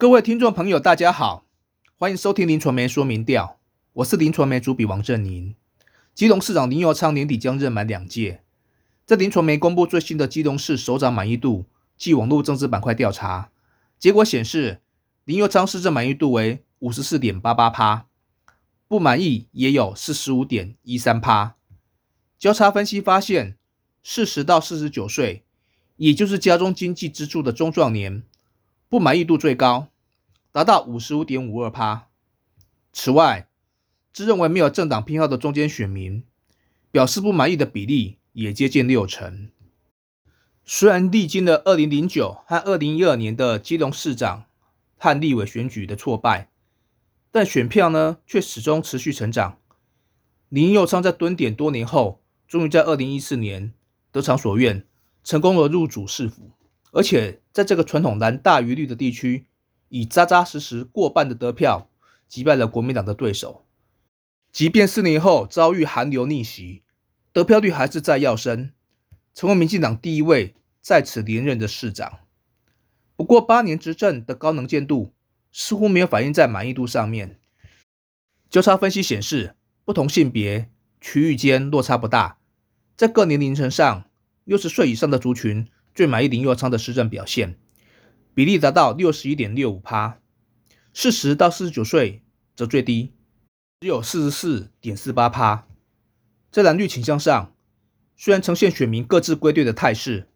各位听众朋友，大家好，欢迎收听林传媒说明调，我是林传媒主笔王振宁。基隆市长林佑昌年底将任满两届，在林传媒公布最新的基隆市首长满意度暨网络政治板块调查结果显示，林佑昌市政满意度为五十四点八八趴，不满意也有四十五点一三趴。交叉分析发现，四十到四十九岁，也就是家中经济支柱的中壮年。不满意度最高，达到五十五点五二趴。此外，自认为没有政党偏好的中间选民，表示不满意的比例也接近六成。虽然历经了二零零九和二零一二年的基隆市长和立委选举的挫败，但选票呢却始终持续成长。林佑昌在蹲点多年后，终于在二零一四年得偿所愿，成功的入主市府。而且在这个传统蓝大于绿的地区，以扎扎实实过半的得票击败了国民党的对手。即便四年后遭遇寒流逆袭，得票率还是在跃升，成为民进党第一位在此连任的市长。不过八年执政的高能见度似乎没有反映在满意度上面。交叉分析显示，不同性别区域间落差不大，在各年龄层上，六十岁以上的族群。最满意林佑昌的施政表现，比例达到六十一点六五趴，四十到四十九岁则最低，只有四十四点四八趴。在蓝绿倾向上，虽然呈现选民各自归队的态势，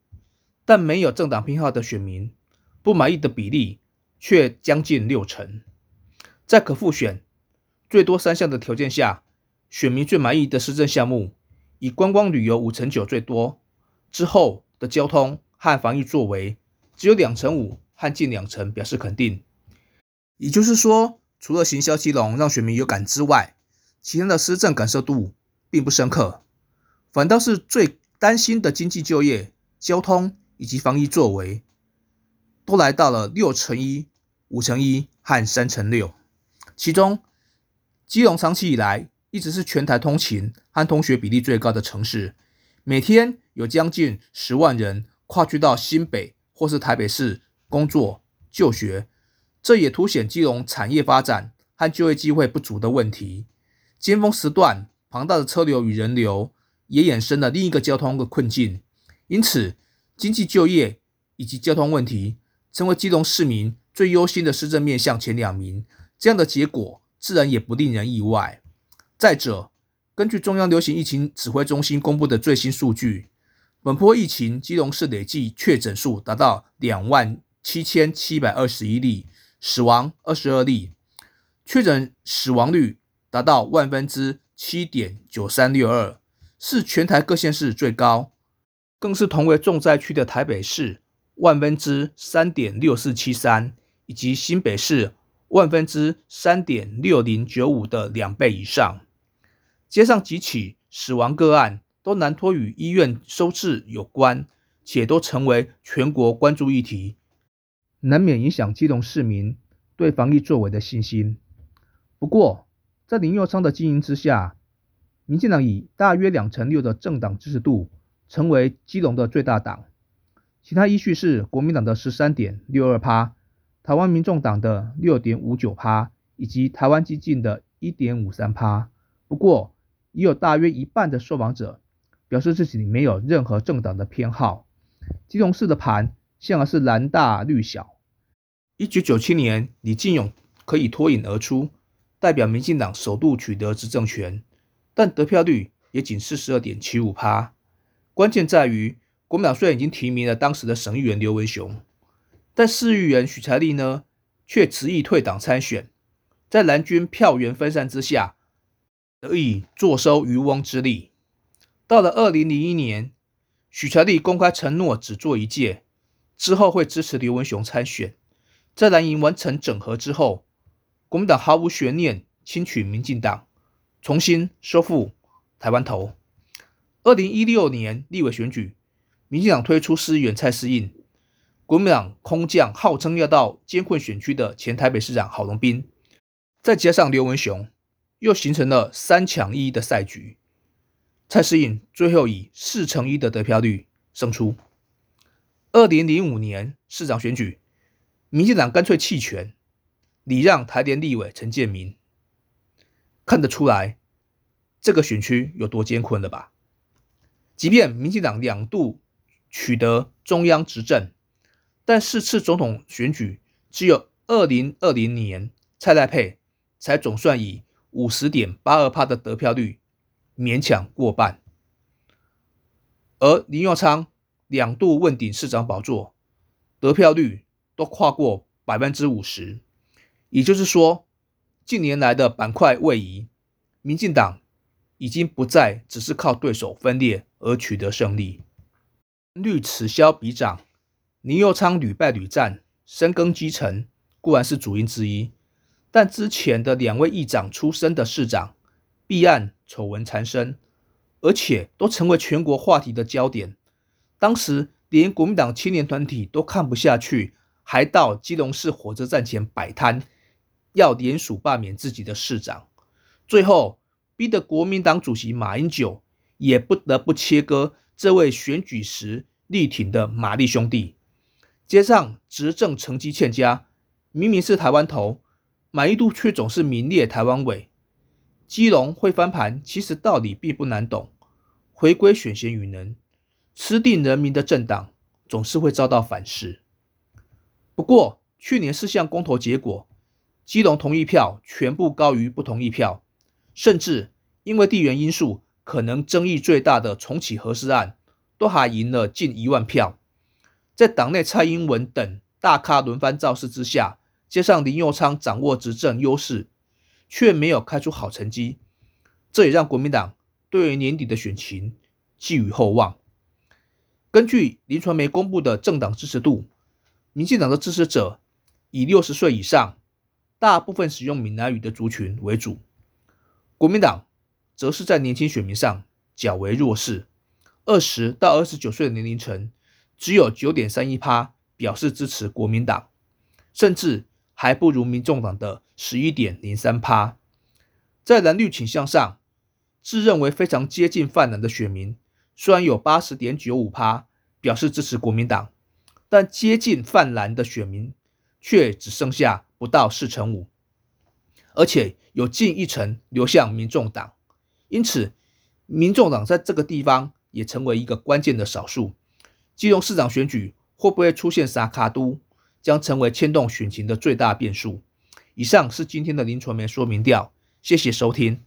但没有政党偏好的选民不满意的比例却将近六成。在可复选最多三项的条件下，选民最满意的施政项目以观光旅游五成九最多，之后的交通。和防疫作为只有两成五和近两成表示肯定，也就是说，除了行销基隆让选民有感之外，其他的施政感受度并不深刻，反倒是最担心的经济就业、交通以及防疫作为，都来到了六成一、五成一和三成六。其中，基隆长期以来一直是全台通勤和通学比例最高的城市，每天有将近十万人。跨区到新北或是台北市工作就学，这也凸显基隆产业发展和就业机会不足的问题。尖峰时段庞大的车流与人流，也衍生了另一个交通的困境。因此，经济就业以及交通问题，成为基隆市民最忧心的市政面向前两名。这样的结果自然也不令人意外。再者，根据中央流行疫情指挥中心公布的最新数据。本波疫情，基隆市累计确诊数达到两万七千七百二十一例，死亡二十二例，确诊死亡率达到万分之七点九三六二，是全台各县市最高，更是同为重灾区的台北市万分之三点六四七三，以及新北市万分之三点六零九五的两倍以上。接上几起死亡个案。都难脱与医院收治有关，且都成为全国关注议题，难免影响基隆市民对防疫作为的信心。不过，在林佑昌的经营之下，民进党以大约两成六的政党支持度，成为基隆的最大党。其他依序是国民党的十三点六二趴，台湾民众党的六点五九趴，以及台湾激进的一点五三趴。不过，已有大约一半的受访者。表示自己没有任何政党的偏好。基隆市的盘向来是蓝大绿小。一九九七年，李进勇可以脱颖而出，代表民进党首度取得执政权，但得票率也仅四十二点七五趴。关键在于，国民党虽然已经提名了当时的省议员刘文雄，但市议员许才利呢，却执意退党参选，在蓝军票源分散之下，得以坐收渔翁之利。到了二零零一年，许才利公开承诺只做一届，之后会支持刘文雄参选。在蓝营完成整合之后，国民党毫无悬念轻取民进党，重新收复台湾头。二零一六年立委选举，民进党推出司员蔡适应，国民党空降号称要到艰困选区的前台北市长郝龙斌，再加上刘文雄，又形成了三抢一的赛局。蔡适应最后以四成一的得票率胜出。二零零五年市长选举，民进党干脆弃权，礼让台联立委陈建民，看得出来这个选区有多艰困了吧？即便民进党两度取得中央执政，但四次总统选举只有二零二零年蔡赖配才总算以五十点八二趴的得票率勉强过半，而林佑昌两度问鼎市长宝座，得票率都跨过百分之五十，也就是说，近年来的板块位移，民进党已经不再只是靠对手分裂而取得胜利。率此消彼长，林佑昌屡败屡战，深耕基层固然是主因之一。但之前的两位议长出身的市长，弊案丑闻缠身，而且都成为全国话题的焦点。当时连国民党青年团体都看不下去，还到基隆市火车站前摆摊，要联署罢免自己的市长。最后逼得国民党主席马英九也不得不切割这位选举时力挺的马利兄弟。加上执政成绩欠佳，明明是台湾头。满意度却总是名列台湾尾，基隆会翻盘，其实道理并不难懂。回归选贤与能，吃定人民的政党总是会遭到反噬。不过去年四项公投结果，基隆同意票全部高于不同意票，甚至因为地缘因素，可能争议最大的重启核试案，都还赢了近一万票。在党内蔡英文等大咖轮番造势之下。加上林佑昌掌握执政优势，却没有开出好成绩，这也让国民党对于年底的选情寄予厚望。根据林传媒公布的政党支持度，民进党的支持者以六十岁以上、大部分使用闽南语的族群为主，国民党则是在年轻选民上较为弱势，二十到二十九岁的年龄层只有九点三一趴表示支持国民党，甚至。还不如民众党的十一点零三趴，在蓝绿倾向上，自认为非常接近泛蓝的选民，虽然有八十点九五趴表示支持国民党，但接近泛蓝的选民却只剩下不到四成五，而且有近一成流向民众党，因此民众党在这个地方也成为一个关键的少数。基隆市长选举会不会出现沙卡都？将成为牵动选情的最大变数。以上是今天的临床面说明调，谢谢收听。